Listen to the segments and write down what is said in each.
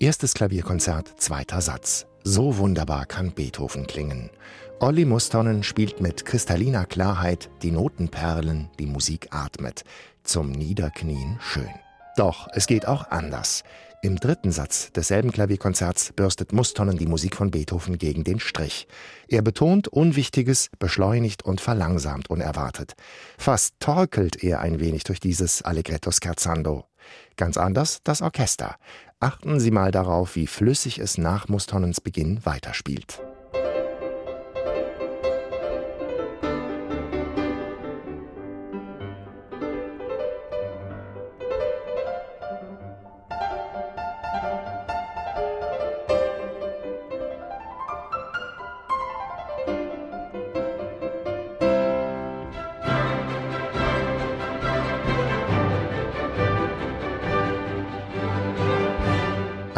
Erstes Klavierkonzert, zweiter Satz. So wunderbar kann Beethoven klingen. Olli Mustonen spielt mit kristalliner Klarheit die Notenperlen, die Musik atmet. Zum Niederknien schön. Doch es geht auch anders. Im dritten Satz desselben Klavierkonzerts bürstet Mustonen die Musik von Beethoven gegen den Strich. Er betont Unwichtiges, beschleunigt und verlangsamt unerwartet. Fast torkelt er ein wenig durch dieses Allegretto scherzando. Ganz anders das Orchester. Achten Sie mal darauf, wie flüssig es nach Mustonens Beginn weiterspielt.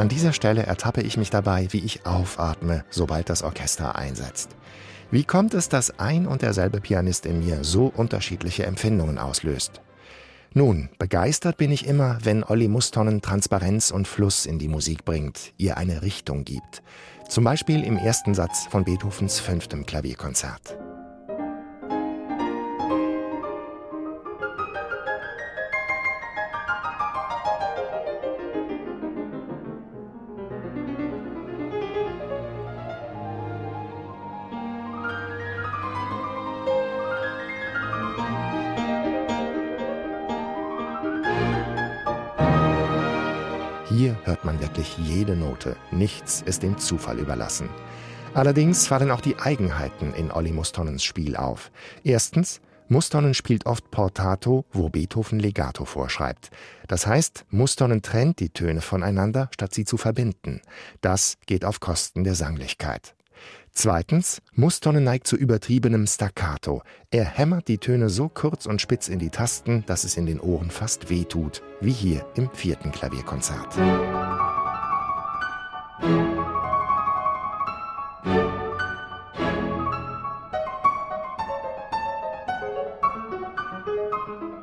An dieser Stelle ertappe ich mich dabei, wie ich aufatme, sobald das Orchester einsetzt. Wie kommt es, dass ein und derselbe Pianist in mir so unterschiedliche Empfindungen auslöst? Nun, begeistert bin ich immer, wenn Olli Mustonen Transparenz und Fluss in die Musik bringt, ihr eine Richtung gibt. Zum Beispiel im ersten Satz von Beethovens fünftem Klavierkonzert. Hier hört man wirklich jede Note. Nichts ist dem Zufall überlassen. Allerdings fallen auch die Eigenheiten in Olli Mustonens Spiel auf. Erstens, Mustonen spielt oft Portato, wo Beethoven Legato vorschreibt. Das heißt, Mustonen trennt die Töne voneinander, statt sie zu verbinden. Das geht auf Kosten der Sanglichkeit. Zweitens, Mustonne neigt zu übertriebenem Staccato. Er hämmert die Töne so kurz und spitz in die Tasten, dass es in den Ohren fast wehtut, wie hier im vierten Klavierkonzert.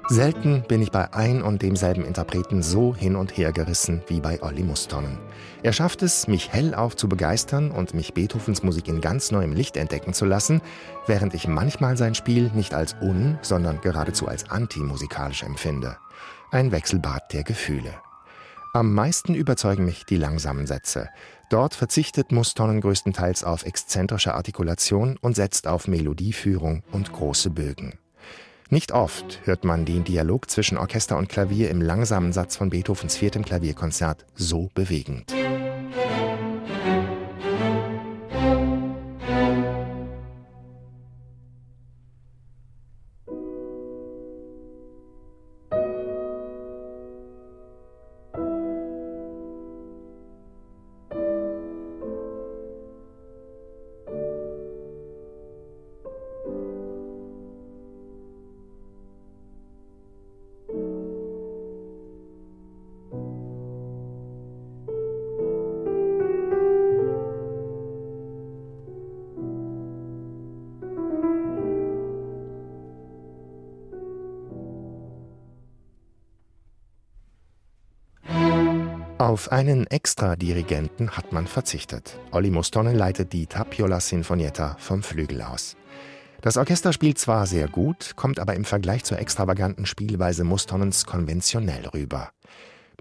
Selten bin ich bei ein und demselben Interpreten so hin und her gerissen wie bei Olli Mustonen. Er schafft es, mich hellauf zu begeistern und mich Beethovens Musik in ganz neuem Licht entdecken zu lassen, während ich manchmal sein Spiel nicht als un-, sondern geradezu als antimusikalisch empfinde. Ein Wechselbad der Gefühle. Am meisten überzeugen mich die langsamen Sätze. Dort verzichtet Mustonen größtenteils auf exzentrische Artikulation und setzt auf Melodieführung und große Bögen. Nicht oft hört man den Dialog zwischen Orchester und Klavier im langsamen Satz von Beethovens viertem Klavierkonzert so bewegend. Auf einen Extra-Dirigenten hat man verzichtet. Olli Mustonen leitet die Tapiola Sinfonietta vom Flügel aus. Das Orchester spielt zwar sehr gut, kommt aber im Vergleich zur extravaganten Spielweise Mustonens konventionell rüber.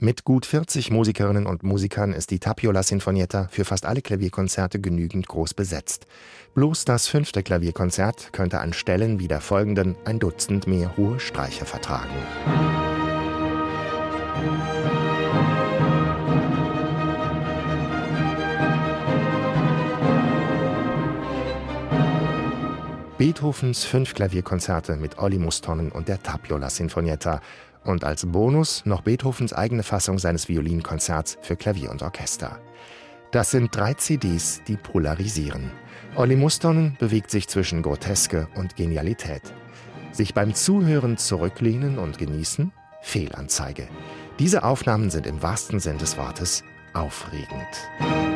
Mit gut 40 Musikerinnen und Musikern ist die Tapiola Sinfonietta für fast alle Klavierkonzerte genügend groß besetzt. Bloß das fünfte Klavierkonzert könnte an Stellen wie der folgenden ein Dutzend mehr hohe Streicher vertragen. Musik Beethovens fünf Klavierkonzerte mit Olli Mustonen und der Tapiola Sinfonietta und als Bonus noch Beethovens eigene Fassung seines Violinkonzerts für Klavier und Orchester. Das sind drei CDs, die polarisieren. Olli Mustonen bewegt sich zwischen Groteske und Genialität. Sich beim Zuhören zurücklehnen und genießen? Fehlanzeige. Diese Aufnahmen sind im wahrsten Sinn des Wortes aufregend.